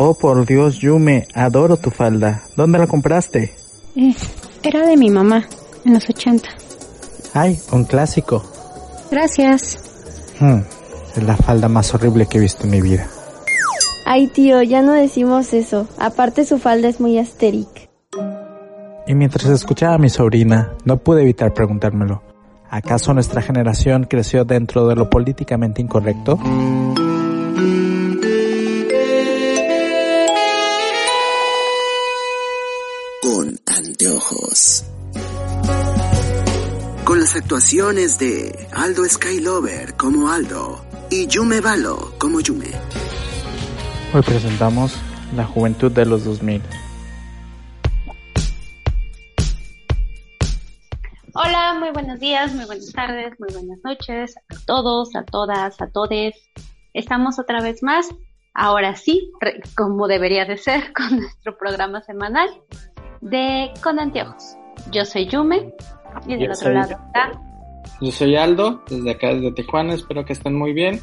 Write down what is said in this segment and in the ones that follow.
Oh, por Dios, Yume, adoro tu falda. ¿Dónde la compraste? Eh, era de mi mamá, en los 80. Ay, un clásico. Gracias. Hmm, es la falda más horrible que he visto en mi vida. Ay, tío, ya no decimos eso. Aparte su falda es muy asteric. Y mientras escuchaba a mi sobrina, no pude evitar preguntármelo. ¿Acaso nuestra generación creció dentro de lo políticamente incorrecto? Con las actuaciones de Aldo Skylover como Aldo y Yume Balo como Yume. Hoy presentamos La Juventud de los 2000. Hola, muy buenos días, muy buenas tardes, muy buenas noches a todos, a todas, a todes. Estamos otra vez más, ahora sí, como debería de ser, con nuestro programa semanal de Con Anteojos. Yo soy Yume y del Yo otro soy- lado está Yo soy Aldo, desde acá desde Tijuana, espero que estén muy bien.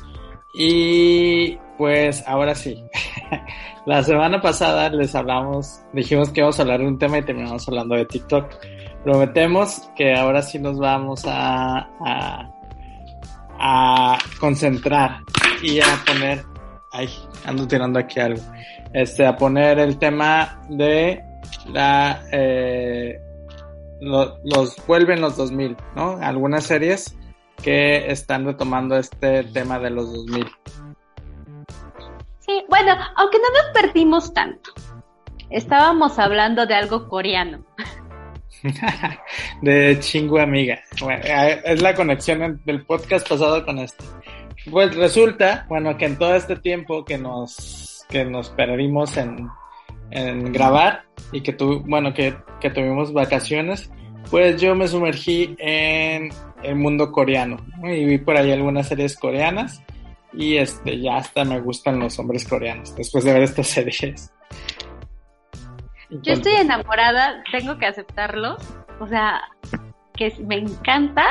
Y pues ahora sí, la semana pasada les hablamos, dijimos que íbamos a hablar de un tema y terminamos hablando de TikTok. Prometemos que ahora sí nos vamos a, a, a concentrar y a poner, ay, ando tirando aquí algo, este, a poner el tema de la, eh, lo- los vuelven los 2000, ¿no? Algunas series que están retomando este tema de los 2000. Sí, bueno, aunque no nos perdimos tanto. Estábamos hablando de algo coreano. de chingo amiga. Bueno, eh, es la conexión del podcast pasado con este. Pues resulta, bueno, que en todo este tiempo que nos, que nos perdimos en, en grabar y que tu, bueno, que, que tuvimos vacaciones, pues yo me sumergí en el mundo coreano ¿no? y vi por ahí algunas series coreanas y este ya hasta me gustan los hombres coreanos después de ver estas series. Yo estoy enamorada, tengo que aceptarlo. O sea, que me encanta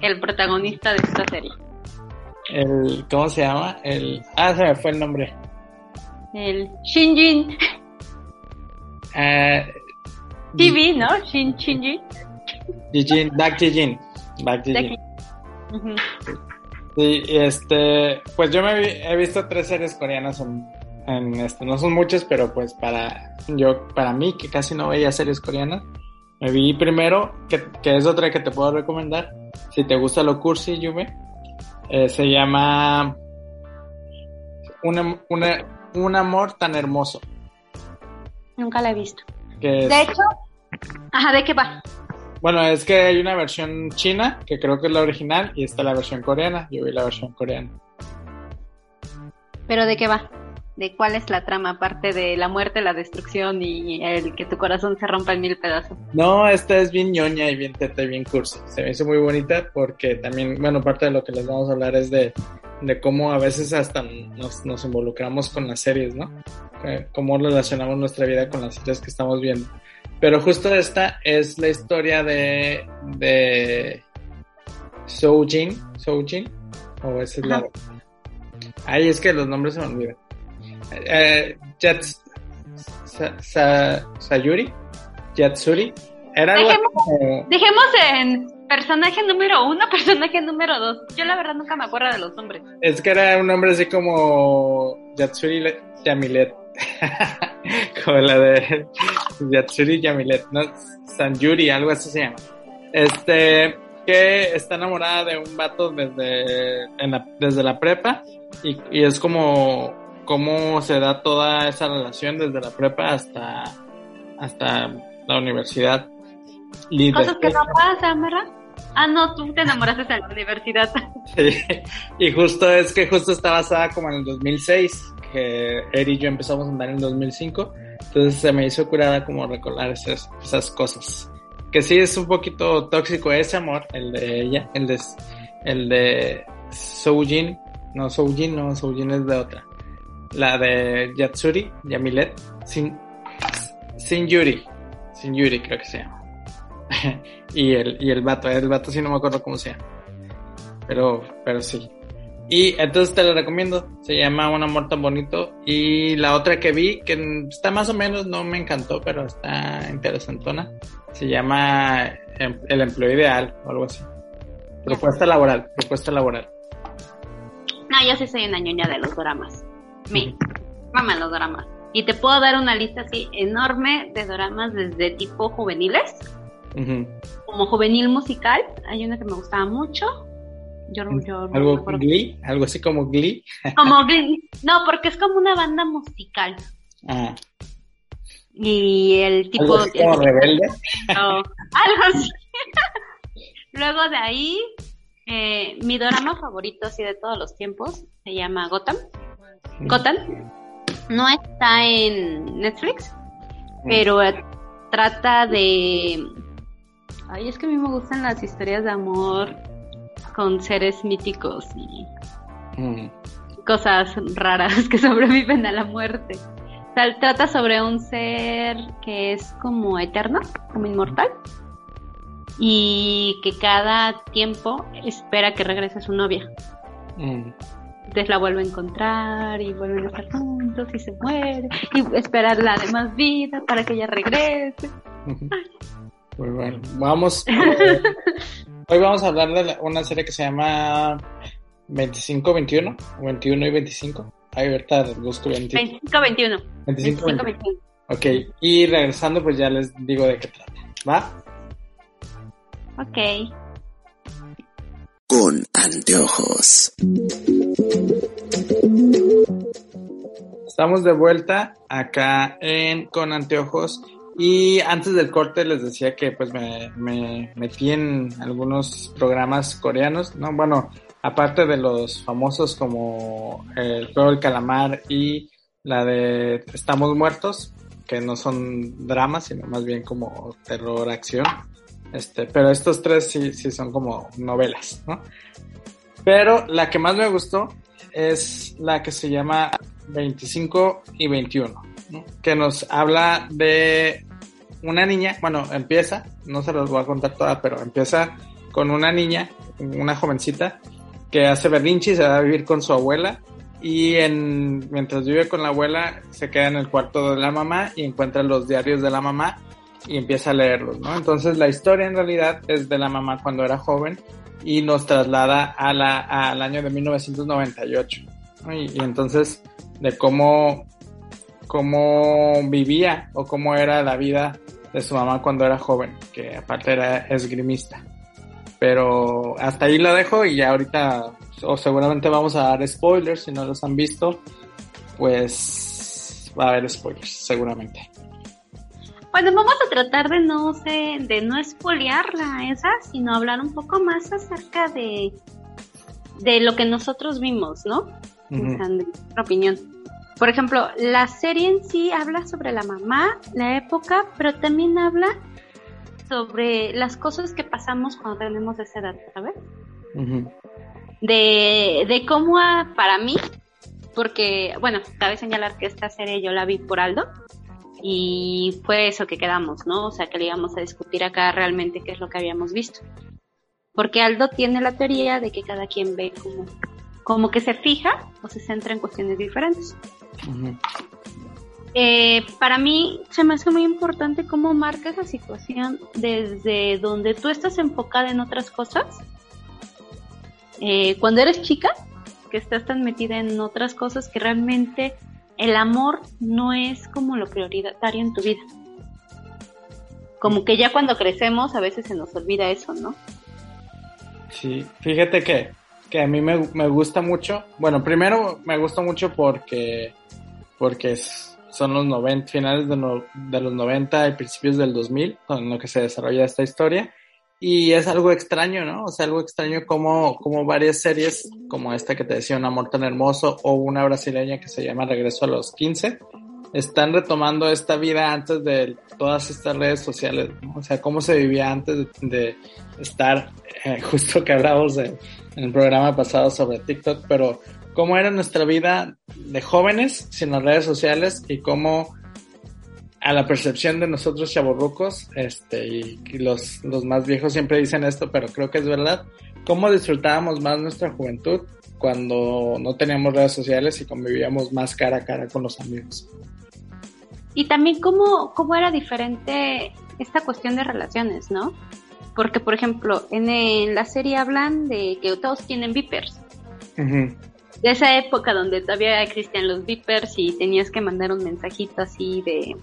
el protagonista de esta serie. El, ¿Cómo se llama? El, ah, se me fue el nombre. El Shinjin Eh, TV, ¿no? Shin Shinjin. Jijin, Back Jijin. Back De Jijin. aquí. Ujú. Sí, este, pues yo me vi- he visto tres series coreanas en, en este, no son muchas, pero pues para yo, para mí que casi no veía series coreanas, me vi primero, que, que es otra que te puedo recomendar, si te gusta lo cursi, Yume, eh, se llama una, una, Un amor tan hermoso, Nunca la he visto. que De hecho, ajá, ¿de qué va? Bueno, es que hay una versión china, que creo que es la original, y está la versión coreana. Yo vi la versión coreana. ¿Pero de qué va? ¿De cuál es la trama? Aparte de la muerte, la destrucción y el que tu corazón se rompa en mil pedazos. No, esta es bien ñoña y bien teta y bien cursi. Se me hizo muy bonita porque también, bueno, parte de lo que les vamos a hablar es de, de cómo a veces hasta nos, nos involucramos con las series, ¿no? Eh, Cómo relacionamos nuestra vida con las series que estamos viendo. Pero justo esta es la historia de, de Soujin, Soujin, o esa es la... Ay, es que los nombres se me olvidan. Eh, Jets, Sa- Sa- Sayuri, Yatsuri, era algo Dejemos- en personaje número uno, personaje número dos. Yo la verdad nunca me acuerdo de los nombres. Es que era un nombre así como Yatsuri Le- Yamilet. como la de Yatsuri Yamilet, ¿no? Sanjuri, algo así se llama. Este, que está enamorada de un vato desde, en la, desde la prepa y, y es como, cómo se da toda esa relación desde la prepa hasta, hasta la universidad. Y Cosas que no pasan, ¿verdad? Ah, no, tú te enamoraste en la universidad. Sí, y justo es que justo está basada como en el 2006, que Eri y yo empezamos a andar en el 2005, entonces se me hizo curada como recordar esas, esas cosas. Que sí es un poquito tóxico ese amor, el de ella, el de, el de Soujin, no Soujin, no, Soujin es de otra. La de Yatsuri, Yamilet, Sin, Sin Yuri, Sin Yuri creo que se llama. y el, y el vato, el vato sí no me acuerdo cómo se llama. Pero, pero sí. Y entonces te lo recomiendo. Se llama Un amor tan bonito. Y la otra que vi, que está más o menos, no me encantó, pero está interesantona. Se llama em, El empleo ideal o algo así. Propuesta laboral, propuesta laboral. No, yo sí soy una ñoña de los dramas. Me maman los dramas. Y te puedo dar una lista así enorme de dramas desde tipo juveniles como juvenil musical, hay una que me gustaba mucho. Yo, yo ¿Algo Glee? ¿Algo así como Glee? Como Glee. No, porque es como una banda musical. Ah. Y el tipo... ¿Algo así como rebelde? No, algo así. Luego de ahí, eh, mi drama favorito así de todos los tiempos se llama Gotham. Gotham. No está en Netflix, pero trata de Ay, es que a mí me gustan las historias de amor con seres míticos y mm. cosas raras que sobreviven a la muerte. trata sobre un ser que es como eterno, como inmortal, y que cada tiempo espera que regrese su novia. Mm. Entonces la vuelve a encontrar y vuelven a estar juntos y se muere y esperar la demás vida para que ella regrese. Muy bueno, vamos. hoy vamos a hablar de una serie que se llama 25-21, 21 y 25. Ahí ahorita busco 25. 25-21. 25-21. Ok, y regresando, pues ya les digo de qué trata. ¿Va? Ok. Con anteojos. Estamos de vuelta acá en Con Anteojos y antes del corte les decía que pues me, me metí en algunos programas coreanos, ¿no? Bueno, aparte de los famosos como El juego del calamar y la de Estamos muertos, que no son dramas, sino más bien como terror, acción. Este, pero estos tres sí, sí son como novelas, ¿no? Pero la que más me gustó es la que se llama 25 y 21, ¿no? que nos habla de una niña, bueno, empieza, no se los voy a contar toda, pero empieza con una niña, una jovencita, que hace berrinche y se va a vivir con su abuela. Y en, mientras vive con la abuela, se queda en el cuarto de la mamá y encuentra los diarios de la mamá y empieza a leerlos, ¿no? Entonces la historia en realidad es de la mamá cuando era joven y nos traslada al año de 1998. Y, y entonces de cómo, cómo vivía o cómo era la vida de su mamá cuando era joven, que aparte era esgrimista. Pero hasta ahí lo dejo y ya ahorita, o seguramente vamos a dar spoilers, si no los han visto, pues va a haber spoilers, seguramente. Bueno, vamos a tratar de no sé, de no spoilearla esa, sino hablar un poco más acerca de, de lo que nosotros vimos, ¿no? nuestra opinión. Por ejemplo, la serie en sí habla sobre la mamá, la época, pero también habla sobre las cosas que pasamos cuando tenemos esa edad, ¿sabes? de, de cómo para mí, porque, bueno, cabe señalar que esta serie yo la vi por Aldo y fue eso que quedamos, ¿no? O sea, que le íbamos a discutir acá realmente qué es lo que habíamos visto. Porque Aldo tiene la teoría de que cada quien ve como, como que se fija o se centra en cuestiones diferentes. Eh, para mí se me hace muy importante cómo marca esa situación desde donde tú estás enfocada en otras cosas. Eh, cuando eres chica, que estás tan metida en otras cosas que realmente el amor no es como lo prioritario en tu vida. Como que ya cuando crecemos a veces se nos olvida eso, ¿no? Sí, fíjate que, que a mí me, me gusta mucho. Bueno, primero me gusta mucho porque porque son los 90, finales de, los 90 y principios del 2000, en lo que se desarrolla esta historia. Y es algo extraño, ¿no? O sea, algo extraño como, como varias series, como esta que te decía, Un amor tan hermoso, o una brasileña que se llama Regreso a los 15, están retomando esta vida antes de todas estas redes sociales, ¿no? O sea, cómo se vivía antes de, estar, eh, justo que hablábamos en el programa pasado sobre TikTok, pero cómo era nuestra vida de jóvenes sin las redes sociales y cómo a la percepción de nosotros chavorrucos, este, y, los, los más viejos siempre dicen esto, pero creo que es verdad, cómo disfrutábamos más nuestra juventud cuando no teníamos redes sociales y convivíamos más cara a cara con los amigos. Y también cómo, cómo era diferente esta cuestión de relaciones, ¿no? Porque, por ejemplo, en, la serie hablan de que todos tienen vipers. De esa época donde todavía existían los vipers y tenías que mandar un mensajito así de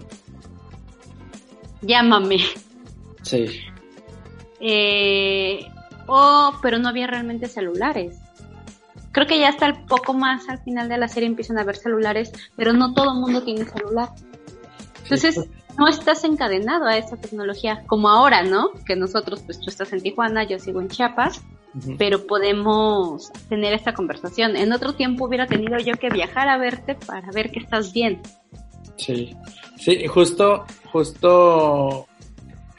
llámame. Sí. Eh, oh, pero no había realmente celulares. Creo que ya hasta el poco más al final de la serie empiezan a haber celulares, pero no todo el mundo tiene celular. Entonces, no estás encadenado a esa tecnología como ahora, ¿no? Que nosotros, pues tú estás en Tijuana, yo sigo en Chiapas, pero podemos tener esta conversación. En otro tiempo hubiera tenido yo que viajar a verte para ver que estás bien. Sí, sí, justo, justo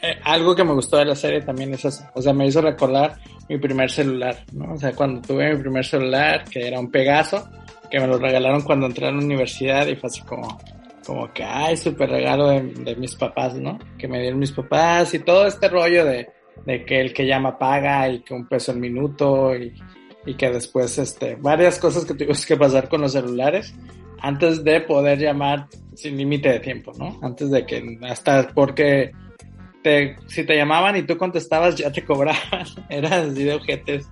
eh, algo que me gustó de la serie también es eso, o sea, me hizo recordar mi primer celular, ¿no? O sea, cuando tuve mi primer celular, que era un Pegaso, que me lo regalaron cuando entré a la universidad y fue así como, como que, ay, súper regalo de, mis papás, ¿no? Que me dieron mis papás y todo este rollo de, de que el que llama paga y que un peso al minuto y, y que después, este, varias cosas que tuvimos que pasar con los celulares antes de poder llamar sin límite de tiempo, ¿no? Antes de que hasta porque te, si te llamaban y tú contestabas ya te cobraban, eran así de ojetes.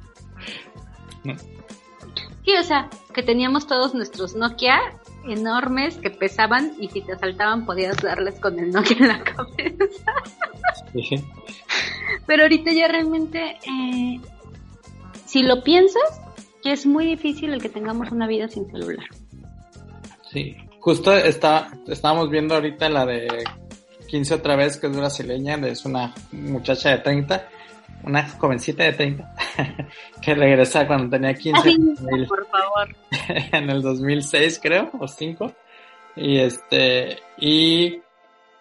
Sí, o sea, que teníamos todos nuestros Nokia enormes que pesaban y si te asaltaban podías darles con el Nokia en la cabeza. Sí. Pero ahorita ya realmente, eh, si lo piensas, ya es muy difícil el que tengamos una vida sin celular. Sí, justo está, estábamos viendo ahorita la de 15 otra vez, que es brasileña, es una muchacha de 30, una jovencita de 30, que regresa cuando tenía 15. por favor. en el 2006 creo, o 5. Y este, y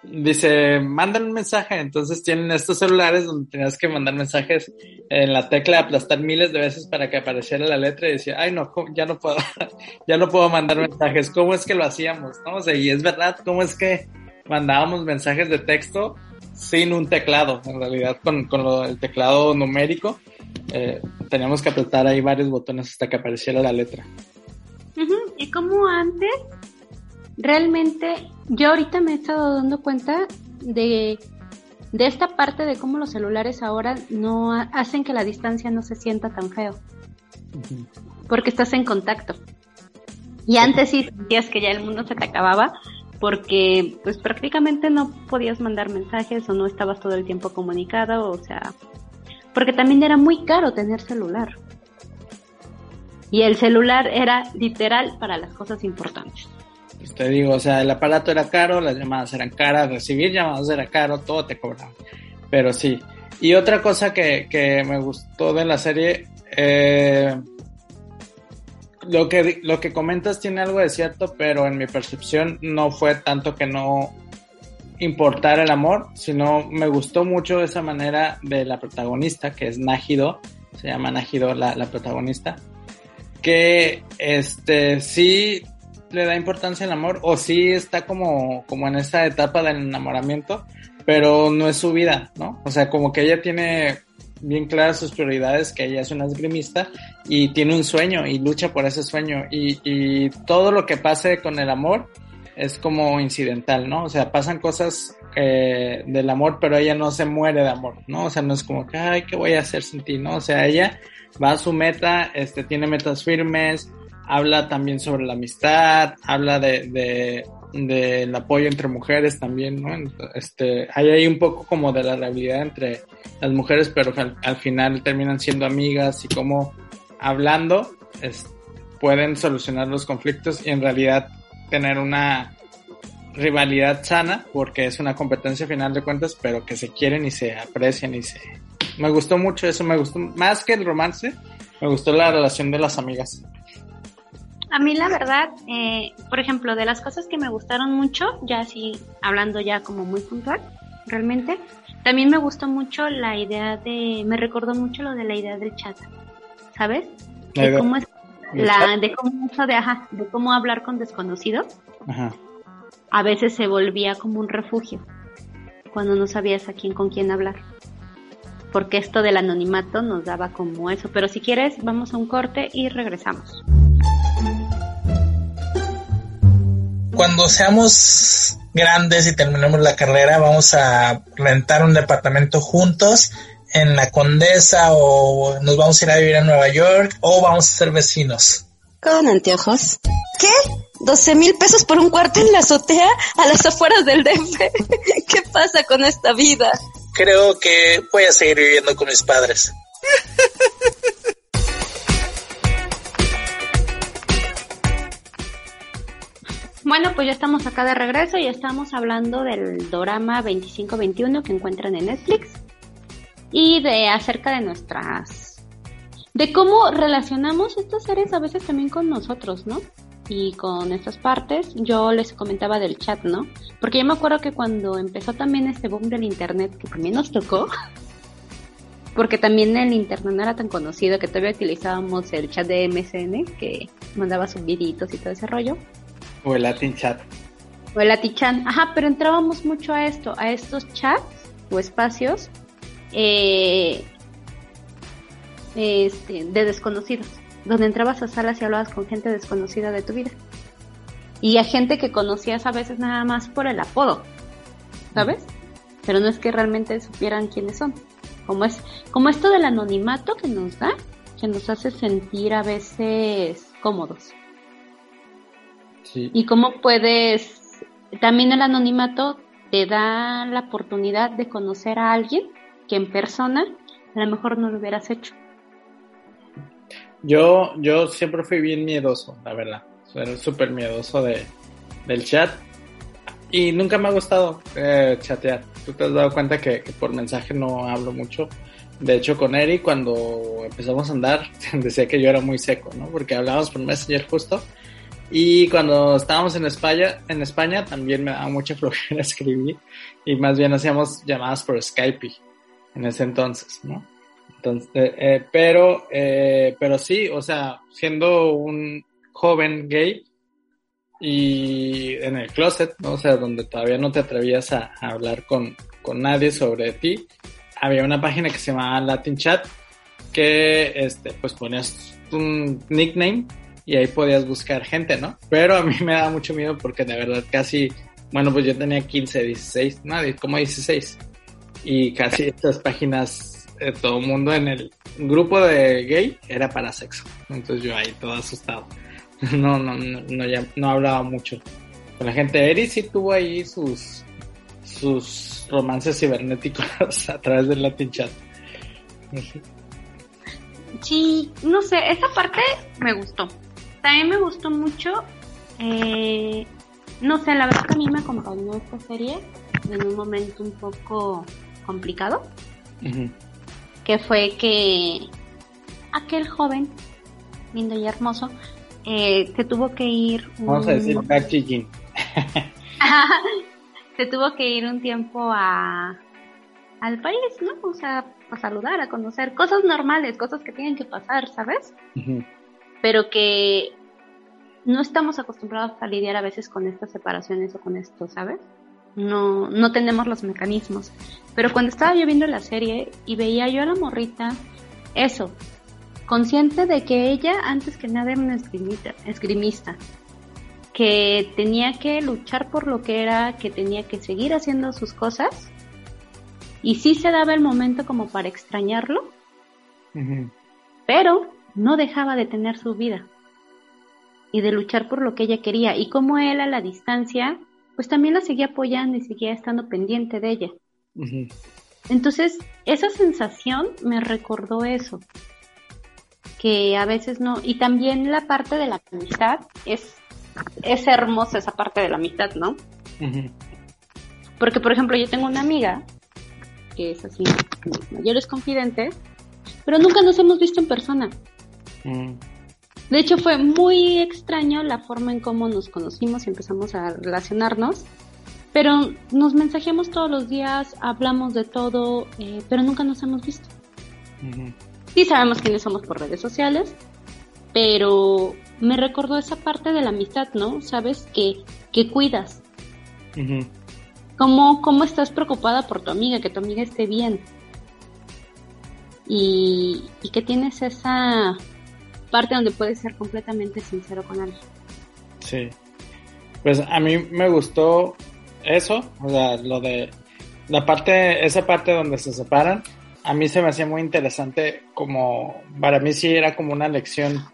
dice, mandan un mensaje, entonces tienen estos celulares donde tenías que mandar mensajes en la tecla aplastar miles de veces para que apareciera la letra y decía, ay no, ya no puedo, ya no puedo mandar mensajes, ¿cómo es que lo hacíamos? ¿No? O sea, y es verdad, ¿cómo es que mandábamos mensajes de texto sin un teclado? En realidad, con, con lo, el teclado numérico, eh, teníamos que apretar ahí varios botones hasta que apareciera la letra. Y como antes realmente yo ahorita me he estado dando cuenta de, de esta parte de cómo los celulares ahora no hacen que la distancia no se sienta tan feo. Porque estás en contacto. Y antes sí sentías que ya el mundo se te acababa porque pues prácticamente no podías mandar mensajes o no estabas todo el tiempo comunicado, o sea, porque también era muy caro tener celular. Y el celular era literal para las cosas importantes. Pues te digo, o sea, el aparato era caro, las llamadas eran caras, recibir llamadas era caro, todo te cobraba. Pero sí. Y otra cosa que, que me gustó de la serie, eh, lo, que, lo que comentas tiene algo de cierto, pero en mi percepción no fue tanto que no importara el amor, sino me gustó mucho esa manera de la protagonista, que es Najido, se llama Najido la, la protagonista, que este sí le da importancia al amor o sí está como, como en esa etapa del enamoramiento, pero no es su vida, ¿no? O sea, como que ella tiene bien claras sus prioridades, que ella es una esgrimista y tiene un sueño y lucha por ese sueño y, y todo lo que pase con el amor es como incidental, ¿no? O sea, pasan cosas eh, del amor, pero ella no se muere de amor, ¿no? O sea, no es como que, ay, ¿qué voy a hacer sin ti? ¿No? O sea, ella va a su meta, este, tiene metas firmes, habla también sobre la amistad, habla de, de del apoyo entre mujeres también, ¿no? Este, hay ahí un poco como de la realidad entre las mujeres, pero al, final terminan siendo amigas y como hablando pueden solucionar los conflictos y en realidad tener una rivalidad sana, porque es una competencia final de cuentas, pero que se quieren y se aprecian y se, me gustó mucho eso, me gustó más que el romance, me gustó la relación de las amigas. A mí la verdad, eh, por ejemplo, de las cosas que me gustaron mucho, ya así hablando ya como muy puntual, realmente, también me gustó mucho la idea de, me recordó mucho lo de la idea del chat, ¿sabes? De cómo es la, de cómo de, ajá, de cómo hablar con desconocidos. Ajá. A veces se volvía como un refugio cuando no sabías a quién con quién hablar. Porque esto del anonimato nos daba como eso. Pero si quieres, vamos a un corte y regresamos. Cuando seamos grandes y terminemos la carrera, vamos a rentar un departamento juntos en la Condesa o nos vamos a ir a vivir a Nueva York o vamos a ser vecinos. Con anteojos. ¿Qué? ¿12 mil pesos por un cuarto en la azotea a las afueras del DF? ¿Qué pasa con esta vida? Creo que voy a seguir viviendo con mis padres. Bueno, pues ya estamos acá de regreso y estamos hablando del drama 2521 que encuentran en Netflix y de acerca de nuestras de cómo relacionamos estas series a veces también con nosotros, ¿no? Y con estas partes, yo les comentaba del chat, ¿no? Porque yo me acuerdo que cuando empezó también este boom del internet, que también nos tocó, porque también el internet no era tan conocido que todavía utilizábamos el chat de MSN, que mandaba sus viditos y todo ese rollo. O el Latin Chat. O el Latin Chat, ajá, pero entrábamos mucho a esto, a estos chats o espacios eh, este, de desconocidos, donde entrabas a salas y hablabas con gente desconocida de tu vida. Y a gente que conocías a veces nada más por el apodo, ¿sabes? Pero no es que realmente supieran quiénes son. Como es, como esto del anonimato que nos da, que nos hace sentir a veces cómodos. Y cómo puedes, también el anonimato te da la oportunidad de conocer a alguien que en persona a lo mejor no lo hubieras hecho. Yo, yo siempre fui bien miedoso, la verdad. Soy súper miedoso de, del chat. Y nunca me ha gustado eh, chatear. Tú te has dado cuenta que, por mensaje no hablo mucho. De hecho, con Eri, cuando empezamos a andar, decía que yo era muy seco, ¿no? Porque hablábamos por Messenger justo. Y cuando estábamos en España, en España también me daba mucha flojera escribir. Y más bien hacíamos llamadas por Skype en ese entonces, ¿no? Entonces, eh, eh, pero, eh, pero sí, o sea, siendo un joven gay y en el closet, ¿no? O sea, donde todavía no te atrevías a, hablar con, con, nadie sobre ti, había una página que se llamaba Latin Chat que, este, pues ponías un nickname y ahí podías buscar gente, ¿no? Pero a mí me da mucho miedo porque de verdad casi, bueno, pues yo tenía 15, 16, nadie, como 16 y casi estas páginas, eh, todo el mundo en el grupo de gay era para sexo. Entonces yo ahí todo asustado. No, no, no, no, ya, no hablaba mucho con la gente. Eri sí tuvo ahí sus, sus romances cibernéticos a través del Latin Chat. Sí, no sé, esa parte me gustó. También me gustó mucho, eh, no sé, la verdad que a mí me acompañó esta serie en un momento un poco complicado, que fue que aquel joven, lindo y hermoso, eh, se tuvo que ir... Vamos a decir se tuvo que ir un tiempo a al país, ¿no? O sea, a saludar, a conocer cosas normales, cosas que tienen que pasar, ¿sabes? Pero que no estamos acostumbrados a lidiar a veces con estas separaciones o con esto, ¿sabes? no, no tenemos los mecanismos. Pero cuando estaba yo viendo la serie y veía yo a la morrita, eso, consciente de que ella antes que nada era una esgrimista, esgrimista, que tenía que luchar por lo que era, que tenía que seguir haciendo sus cosas, y sí se daba el momento como para extrañarlo, pero no dejaba de tener su vida y de luchar por lo que ella quería, y como él a la distancia pues también la seguía apoyando y seguía estando pendiente de ella. Entonces, esa sensación me recordó eso, que a veces no, y también la parte de la amistad, es, es hermosa esa parte de la amistad, ¿no? Porque, por ejemplo, yo tengo una amiga que es así, mis mayores confidentes, pero nunca nos hemos visto en persona. Mm. De hecho, fue muy extraño la forma en cómo nos conocimos y empezamos a relacionarnos, pero nos mensajeamos todos los días, hablamos de todo, eh, pero nunca nos hemos visto. Sí sabemos quiénes somos por redes sociales, pero me recordó esa parte de la amistad, ¿no? Sabes que, que cuidas, Ujú. cómo, cómo estás preocupada por tu amiga, que tu amiga esté bien. Y, y que tienes esa parte donde puedes ser completamente sincero con alguien. Sí. Pues a mí me gustó eso, o sea, lo de la parte, esa parte donde se separan, a mí se me hacía muy interesante como, para mí sí era como una lección,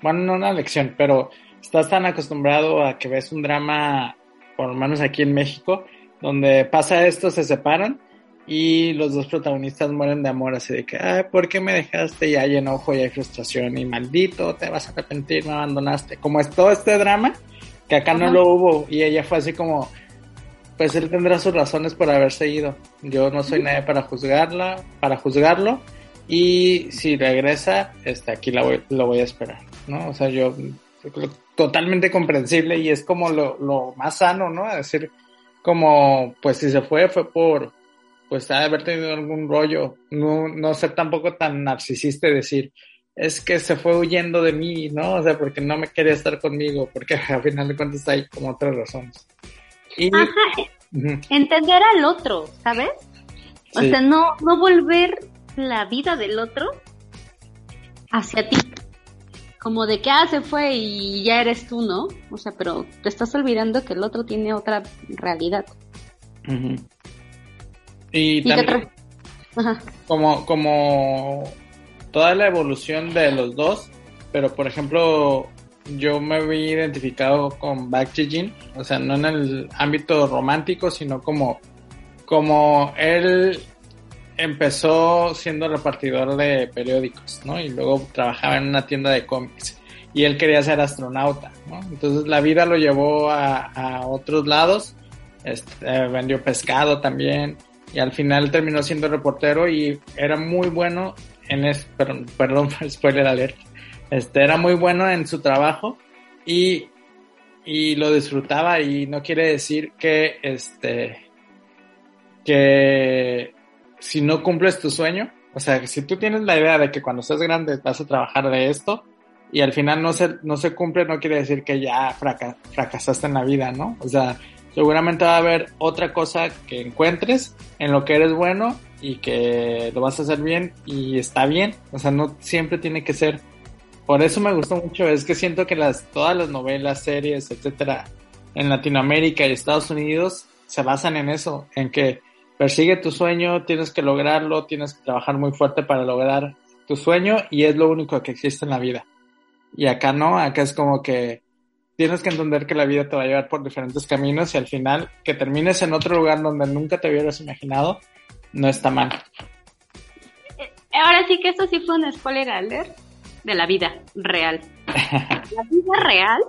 bueno, no una lección, pero estás tan acostumbrado a que ves un drama, por lo menos aquí en México, donde pasa esto, se separan y los dos protagonistas mueren de amor, así de que, ay, ¿por qué me dejaste? Y hay enojo y hay frustración y maldito, te vas a arrepentir, me abandonaste. Como es todo este drama, que acá no Ajá. lo hubo y ella fue así como, pues él tendrá sus razones por haberse ido. Yo no soy nadie para juzgarla, para juzgarlo y si regresa, este, aquí la voy, lo voy a esperar, ¿no? O sea, yo totalmente comprensible y es como lo, lo más sano, ¿no? Es decir, como, pues si se fue, fue por, pues ha de haber tenido algún rollo, no, no ser tampoco tan narcisista y decir, es que se fue huyendo de mí, ¿no? O sea, porque no me quería estar conmigo, porque al final de cuentas hay como otras razones. Y, Ajá, Ujú, entender al otro, ¿sabes? O Sí. sea, no, no volver la vida del otro hacia ti. Como de que, ah, se fue y ya eres tú, ¿no? O sea, pero te estás olvidando que el otro tiene otra realidad. ujú. Y también, Ajá. como, como toda la evolución de los dos, pero por ejemplo, yo me vi identificado con Baek Ji-jin, o sea, no en el ámbito romántico, sino como, como él empezó siendo repartidor de periódicos, ¿no? Y luego trabajaba en una tienda de cómics. Y él quería ser astronauta, ¿no? Entonces la vida lo llevó a, a otros lados. Este, vendió pescado también. Y al final terminó siendo reportero y era muy bueno en es, perdón, perdón spoiler alert. Este, era muy bueno en su trabajo y, y lo disfrutaba y no quiere decir que este, que si no cumples tu sueño, o sea, si tú tienes la idea de que cuando seas grande vas a trabajar de esto y al final no se, no se cumple, no quiere decir que ya fraca- fracasaste en la vida, ¿no? O sea, seguramente va a haber otra cosa que encuentres en lo que eres bueno y que lo vas a hacer bien y está bien, o sea, no siempre tiene que ser. Por eso me gustó mucho, es que siento que las, todas las novelas, series, etcétera, en Latinoamérica y Estados Unidos se basan en eso, en que persigue tu sueño, tienes que lograrlo, tienes que trabajar muy fuerte para lograr tu sueño y es lo único que existe en la vida. Y acá no, acá es como que tienes que entender que la vida te va a llevar por diferentes caminos y al final que termines en otro lugar donde nunca te hubieras imaginado, no está mal. Ahora sí que esto sí fue un spoiler alert de la vida real. la vida real,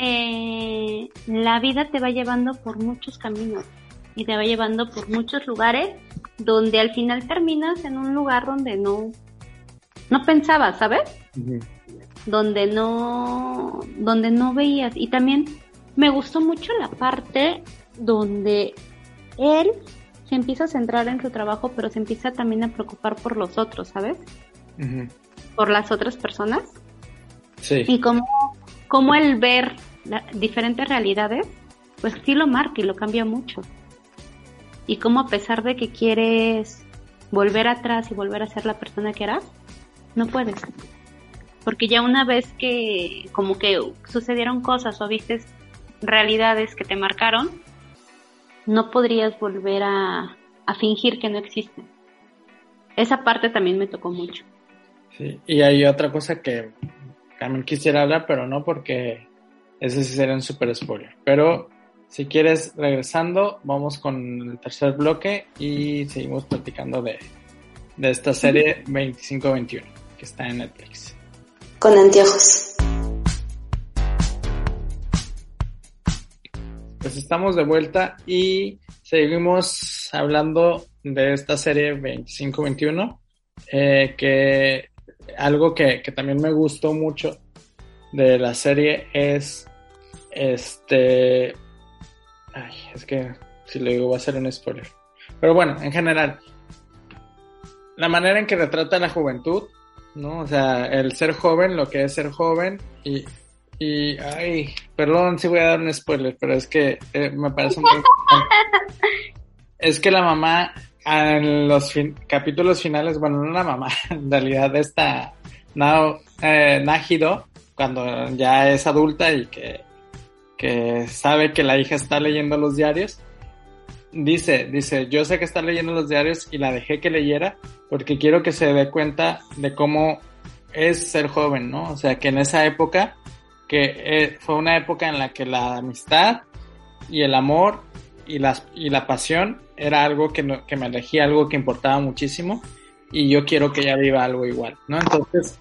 eh, la vida te va llevando por muchos caminos y te va llevando por muchos lugares donde al final terminas en un lugar donde no, no pensabas, ¿sabes? Donde no donde no veías. Y también me gustó mucho la parte donde él se empieza a centrar en su trabajo pero se empieza también a preocupar por los otros sabes por las otras personas. Sí. y como como el ver la- diferentes realidades pues sí lo marca y lo cambia mucho. Y como a pesar de que quieres volver atrás y volver a ser la persona que eras no puedes porque ya una vez que como que sucedieron cosas o viste realidades que te marcaron, no podrías volver a, a fingir que no existen. Esa parte también me tocó mucho. Sí, y hay otra cosa que también quisiera hablar, pero no porque ese sí sería un super spoiler. Pero si quieres, regresando, vamos con el tercer bloque y seguimos platicando de, de esta serie 2521 que está en Netflix. Con anteojos. Pues estamos de vuelta y seguimos hablando de esta serie 25-21, eh, que algo que, que también me gustó mucho de la serie es este... Ay, es que si lo digo va a ser un spoiler. Pero bueno, en general, la manera en que retrata la juventud, ¿no? O sea, el ser joven, lo que es ser joven y, y ay, perdón si voy a dar un spoiler, pero es que eh, me parece muy Es que la mamá en los capítulos finales, bueno, no la mamá, en realidad esta Nao, eh, cuando ya es adulta y que, que sabe que la hija está leyendo los diarios, dice, dice, yo sé que está leyendo los diarios y la dejé que leyera porque quiero que se dé cuenta de cómo es ser joven, ¿no? O sea, que en esa época, que eh, fue una época en la que la amistad y el amor y, las, y la pasión era algo que, que me elegía, algo que importaba muchísimo y yo quiero que ella viva algo igual, ¿no? Entonces,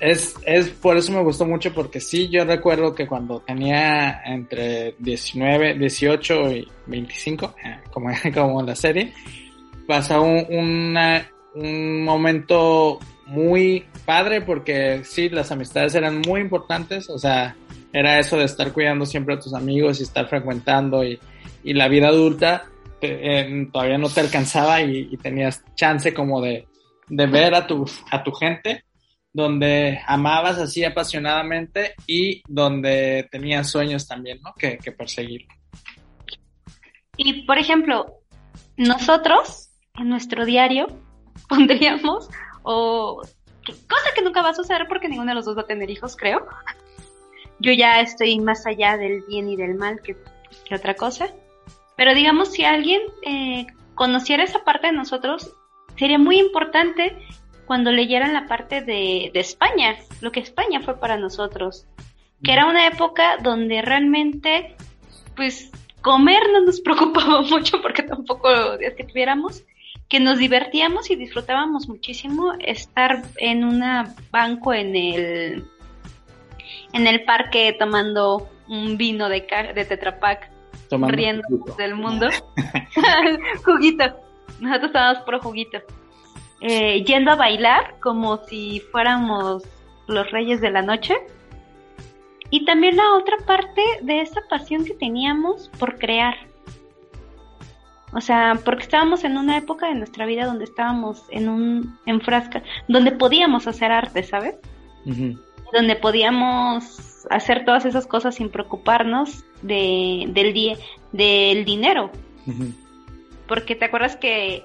es, es por eso me gustó mucho porque sí, yo recuerdo que cuando tenía entre 19, 18 y 25, eh, como, como en la serie, pasó un, un momento muy padre porque sí, las amistades eran muy importantes, o sea, era eso de estar cuidando siempre a tus amigos y estar frecuentando y, y la vida adulta eh, todavía no te alcanzaba y, y tenías chance como de, de ver a tu, a tu gente donde amabas así apasionadamente y donde tenías sueños también, ¿no? Que, perseguir. Y por ejemplo, nosotros en nuestro diario pondríamos, o cosa que nunca va a suceder porque ninguno de los dos va a tener hijos, creo. Yo ya estoy más allá del bien y del mal que, otra cosa. Pero digamos, si alguien eh, conociera esa parte de nosotros, sería muy importante cuando leyeran la parte de, España, lo que España fue para nosotros, que era una época donde realmente, pues, comer no nos preocupaba mucho porque tampoco es que tuviéramos, que nos divertíamos y disfrutábamos muchísimo estar en un banco en el en el parque tomando un vino de, de Tetra riendo del mundo. juguito. Nosotros estábamos por juguito. Eh, yendo a bailar como si fuéramos los reyes de la noche. Y también la otra parte de esa pasión que teníamos por crear. O sea, porque estábamos en una época de nuestra vida donde estábamos en un en frasca, donde podíamos hacer arte, ¿sabes? Donde podíamos hacer todas esas cosas sin preocuparnos de, del, del dinero. Porque te acuerdas que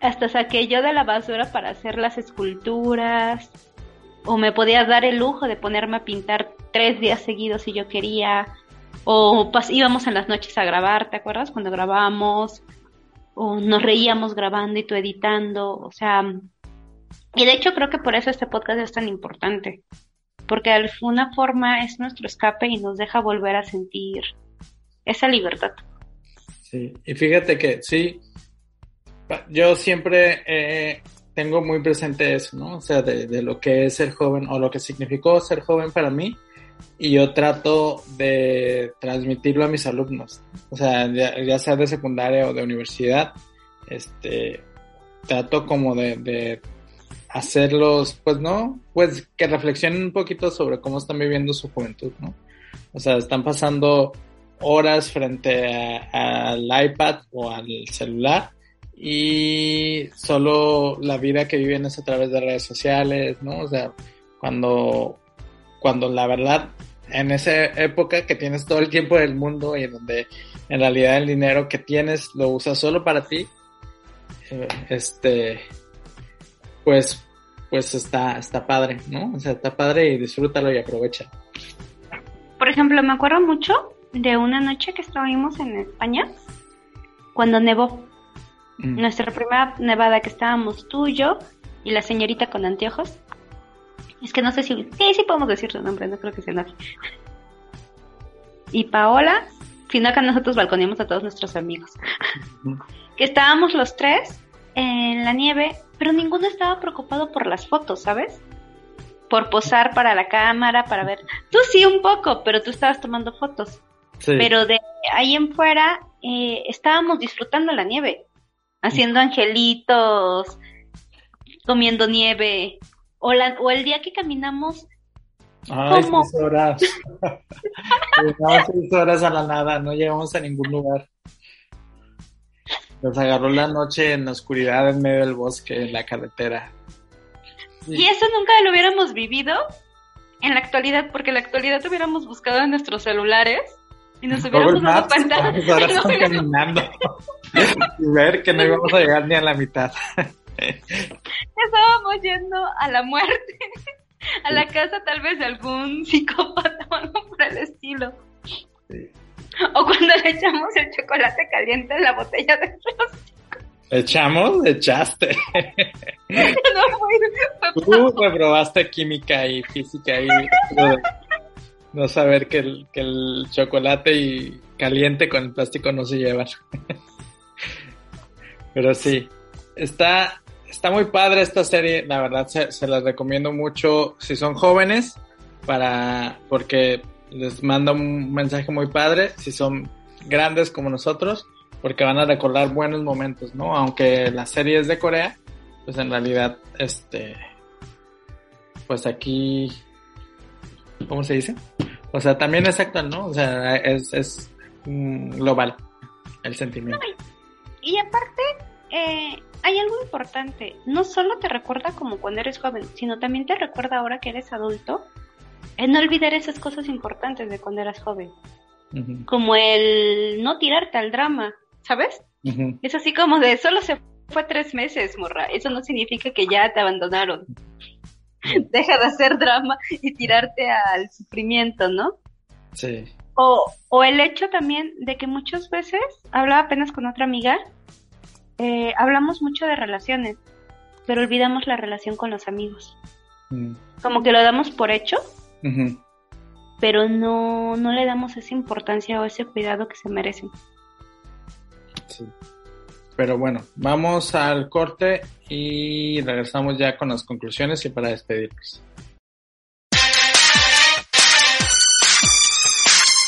hasta saqué yo de la basura para hacer las esculturas, o me podía dar el lujo de ponerme a pintar tres días seguidos si yo quería, o íbamos en las noches a grabar, ¿te acuerdas? Cuando grabábamos, o nos reíamos grabando y tú editando, o sea, y de hecho creo que por eso este podcast es tan importante, porque de alguna forma es nuestro escape y nos deja volver a sentir esa libertad. Sí, y fíjate que sí, yo siempre eh, tengo muy presente eso, ¿no? O sea, de, lo que es ser joven o lo que significó ser joven para mí y yo trato de transmitirlo a mis alumnos, o sea, ya, sea de secundaria o de universidad, este, trato como de, de hacerlos, pues no, pues que reflexionen un poquito sobre cómo están viviendo su juventud, ¿no? O sea, están pasando horas frente al iPad o al celular y solo la vida que viven es a través de redes sociales, ¿no? O sea, cuando, cuando la verdad, en esa época que tienes todo el tiempo del mundo y donde en realidad el dinero que tienes lo usas solo para ti, eh, este, pues, pues está, está padre, ¿no? O sea, está padre y disfrútalo y aprovecha. Por ejemplo, me acuerdo mucho de una noche que estuvimos en España cuando nevó. Mm. Nuestra primera nevada que estábamos tú, yo y la señorita con anteojos. Es que no sé si... Sí, sí podemos decir su nombre, no creo que sea nadie. Y Paola, sino que nosotros balconeamos a todos nuestros amigos. que estábamos los tres en la nieve, pero ninguno estaba preocupado por las fotos, ¿sabes? Por posar para la cámara, para ver. Tú sí un poco, pero tú estabas tomando fotos. Pero de ahí en fuera eh, estábamos disfrutando la nieve, haciendo angelitos, comiendo nieve, o, la, o el día que caminamos Ay, seis horas. Llegamos seis horas a la nada, no llegamos a ningún lugar. Nos agarró la noche en la oscuridad en medio del bosque, en la carretera. Y eso nunca lo hubiéramos vivido en la actualidad, porque en la actualidad hubiéramos buscado en nuestros celulares y nos hubiéramos dado cuenta. Ahora estamos caminando y ver que no íbamos a llegar ni a la mitad. Estábamos yendo a la muerte, a la casa tal vez de algún psicópata o algo por el estilo. O cuando le echamos el chocolate caliente en la botella de plástico. ¿Echamos? ¿Echaste? no, fue, Tú reprobaste química y física y no saber que el, que el chocolate y caliente con el plástico no se llevan. Pero sí, está, está muy padre esta serie, la verdad se, se las recomiendo mucho si son jóvenes, para, porque les manda un mensaje muy padre, si son grandes como nosotros, porque van a recordar buenos momentos, ¿no? Aunque la serie es de Corea, pues en realidad, este, pues aquí, ¿cómo se dice? O sea, también es actual, ¿no? O sea, es, es global el sentimiento. y, y aparte, eh, hay algo importante, no solo te recuerda como cuando eres joven, sino también te recuerda ahora que eres adulto, en no olvidar esas cosas importantes de cuando eras joven. Uh -huh. Como el no tirarte al drama, ¿sabes? Uh -huh. Es así como de solo se fue tres meses, morra. Eso no significa que ya te abandonaron. Deja de hacer drama y tirarte al sufrimiento, ¿no? Sí. O, o el hecho también de que muchas veces, hablaba apenas con otra amiga, eh, hablamos mucho de relaciones, pero olvidamos la relación con los amigos. Mm. Como que lo damos por hecho, uh -huh. pero no, no le damos esa importancia o ese cuidado que se merecen. Sí. Pero bueno, vamos al corte y regresamos ya con las conclusiones y para despedirnos.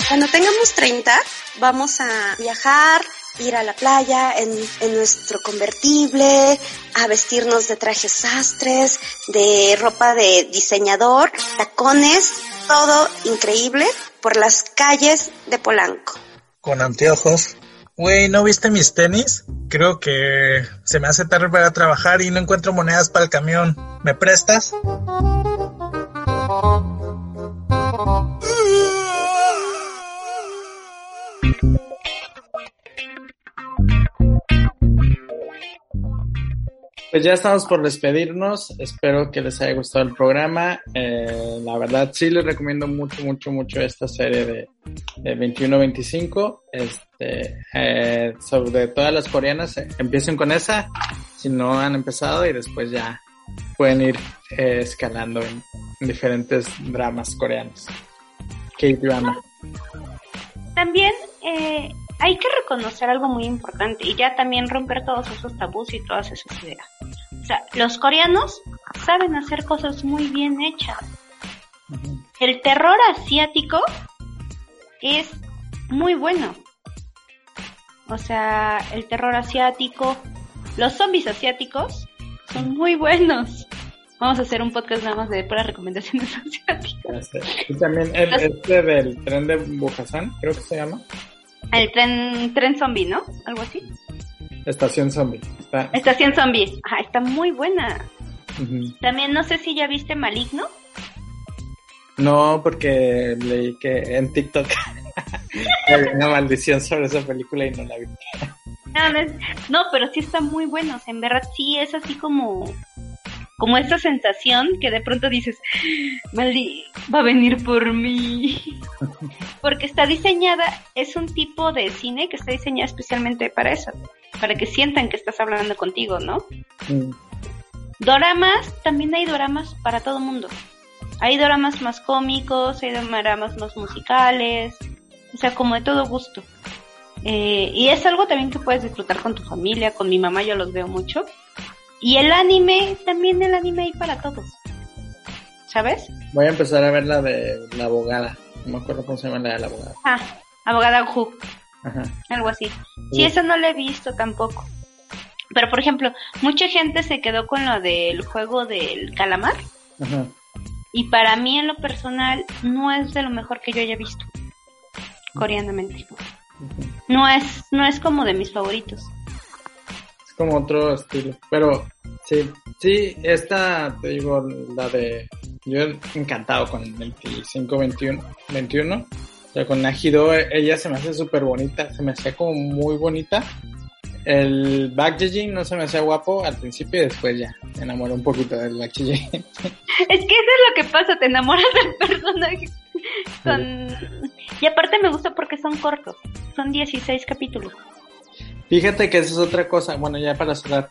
Cuando tengamos 30, vamos a viajar, ir a la playa en, en, nuestro convertible, a vestirnos de trajes sastres, de ropa de diseñador, tacones, todo increíble por las calles de Polanco. Con anteojos. Güey, ¿no viste mis tenis? Creo que se me hace tarde para trabajar y no encuentro monedas para el camión. ¿Me prestas? Pues ya estamos por despedirnos. Espero que les haya gustado el programa. Eh, la verdad, sí les recomiendo mucho, mucho, mucho esta serie de, de 21-25. Este, eh, sobre todas las coreanas, eh, empiecen con esa si no han empezado y después ya pueden ir eh, escalando en, en, diferentes dramas coreanos. K-drama. También eh, hay que reconocer algo muy importante y ya también romper todos esos tabús y todas esas ideas. O sea, los coreanos saben hacer cosas muy bien hechas. Uh -huh. El terror asiático es muy bueno. O sea, el terror asiático, los zombies asiáticos son muy buenos. Vamos a hacer un podcast nada más de puras recomendaciones asiáticas. Y también el, este del tren de Bujasan, creo que se llama. El tren, tren zombie, ¿no? Algo así. Estación zombie. Está... Estación zombie. Ajá, está muy buena. Uh -huh. También no sé si ya viste Maligno. No, porque leí que en TikTok había una maldición sobre esa película y no la vi. No, no, es... no, pero sí está muy bueno. O sea, en verdad sí es así como como esta sensación que de pronto dices, Maldi, va a venir por mí. Porque está diseñada, es un tipo de cine que está diseñado especialmente para eso, para que sientan que estás hablando contigo, ¿no? Mm. Doramas, también hay doramas para todo mundo. Hay doramas más cómicos, hay doramas más musicales, o sea, como de todo gusto. Eh, y es algo también que puedes disfrutar con tu familia, con mi mamá yo los veo mucho. Y el anime, también el anime hay para todos. ¿Sabes? Voy a empezar a ver la de la abogada. No me acuerdo cómo se llama la de la abogada. Ah, abogada Who. Algo así. Sí, eso no lo he visto tampoco. Pero, por ejemplo, mucha gente se quedó con lo del juego del calamar. Y para mí, en lo personal, no es de lo mejor que yo haya visto. Coreanamente. No es, no es como de mis favoritos. Como otro estilo. Pero, sí, sí, esta, te digo, la de. Yo encantado con el 25, 21, 21. O sea, con Najido, ella se me hace súper bonita. Se me hacía como muy bonita el Baek no se me hacía guapo al principio y después ya me enamoré un poquito del Baek Es que eso es lo que pasa, te enamoras del personaje. Y aparte me gusta porque son cortos, son 16 capítulos. Fíjate que eso es otra cosa, bueno ya para cerrar,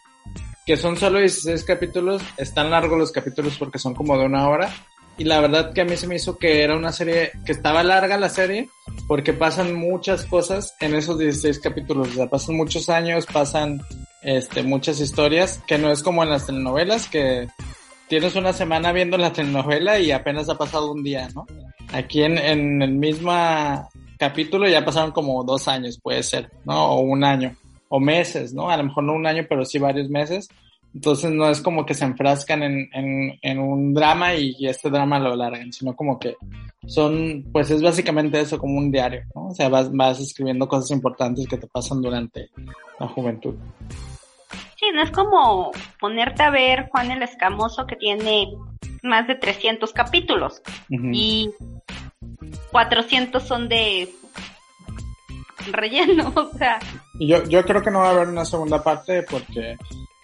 que son solo 16 capítulos, están largos los capítulos porque son como de una hora, y la verdad que a mí se me hizo que era una serie, que estaba larga la serie, porque pasan muchas cosas en esos 16 capítulos, o sea, pasan muchos años, pasan este, muchas historias, que no es como en las telenovelas, que tienes una semana viendo la telenovela y apenas ha pasado un día, ¿no? Aquí en, en el mismo capítulo ya pasaron como dos años, puede ser, ¿no? O un año, o meses, ¿no? A lo mejor no un año, pero sí varios meses. Entonces no es como que se enfrascan en, en, en un drama y, este drama lo largan, sino como que son, pues es básicamente eso, como un diario, ¿no? O sea, vas, vas escribiendo cosas importantes que te pasan durante la juventud. Sí, no es como ponerte a ver Juan el Escamoso que tiene más de 300 capítulos y 400 son de relleno, o sea. Yo, yo creo que no va a haber una segunda parte porque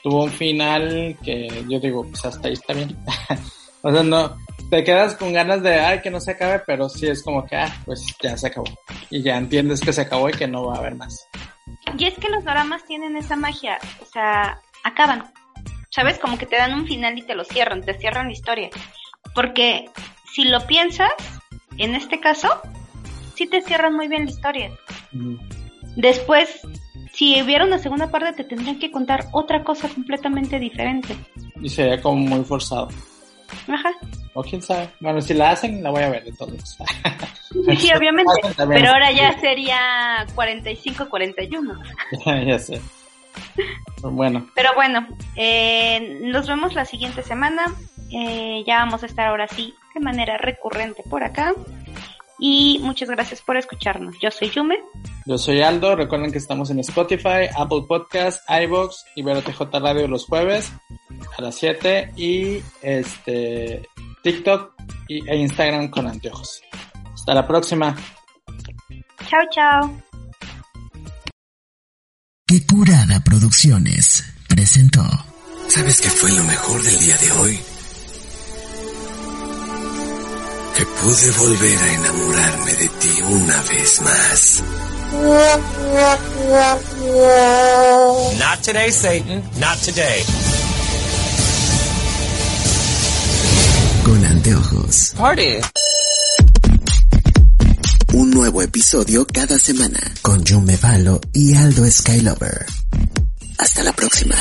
tuvo un final que yo digo, pues hasta ahí está bien. o sea, no, te quedas con ganas de, ay, que no se acabe, pero sí es como que, ah, pues ya se acabó. Y ya entiendes que se acabó y que no va a haber más. Y es que los dramas tienen esa magia, o sea, acaban. ¿Sabes? Como que te dan un final y te lo cierran, te cierran la historia. Porque si lo piensas, en este caso, sí te cierran muy bien la historia. Después si hubiera una segunda parte te tendrían que contar otra cosa completamente diferente. Y sería como muy forzado. Ajá. O quién sabe. Bueno, si la hacen, la voy a ver todos. sí, obviamente. Pero ahora ya sería 45-41. ya sé. Bueno. Pero bueno, eh, nos vemos la siguiente semana. Eh, ya vamos a estar ahora sí de manera recurrente por acá. Y muchas gracias por escucharnos. Yo soy Yume. Yo soy Aldo. Recuerden que estamos en Spotify, Apple Podcast, iBox y TJ Radio los jueves a las 7 y este TikTok y, e Instagram con anteojos. Hasta la próxima. Chao, chao. Qué curada producciones presentó. ¿Sabes qué fue lo mejor del día de hoy? Que pude volver a enamorarme de ti una vez más. Not today, Satan. Not today. Con anteojos. Party. Un nuevo episodio cada semana con Jume Valo y Aldo Skylover. Hasta la próxima.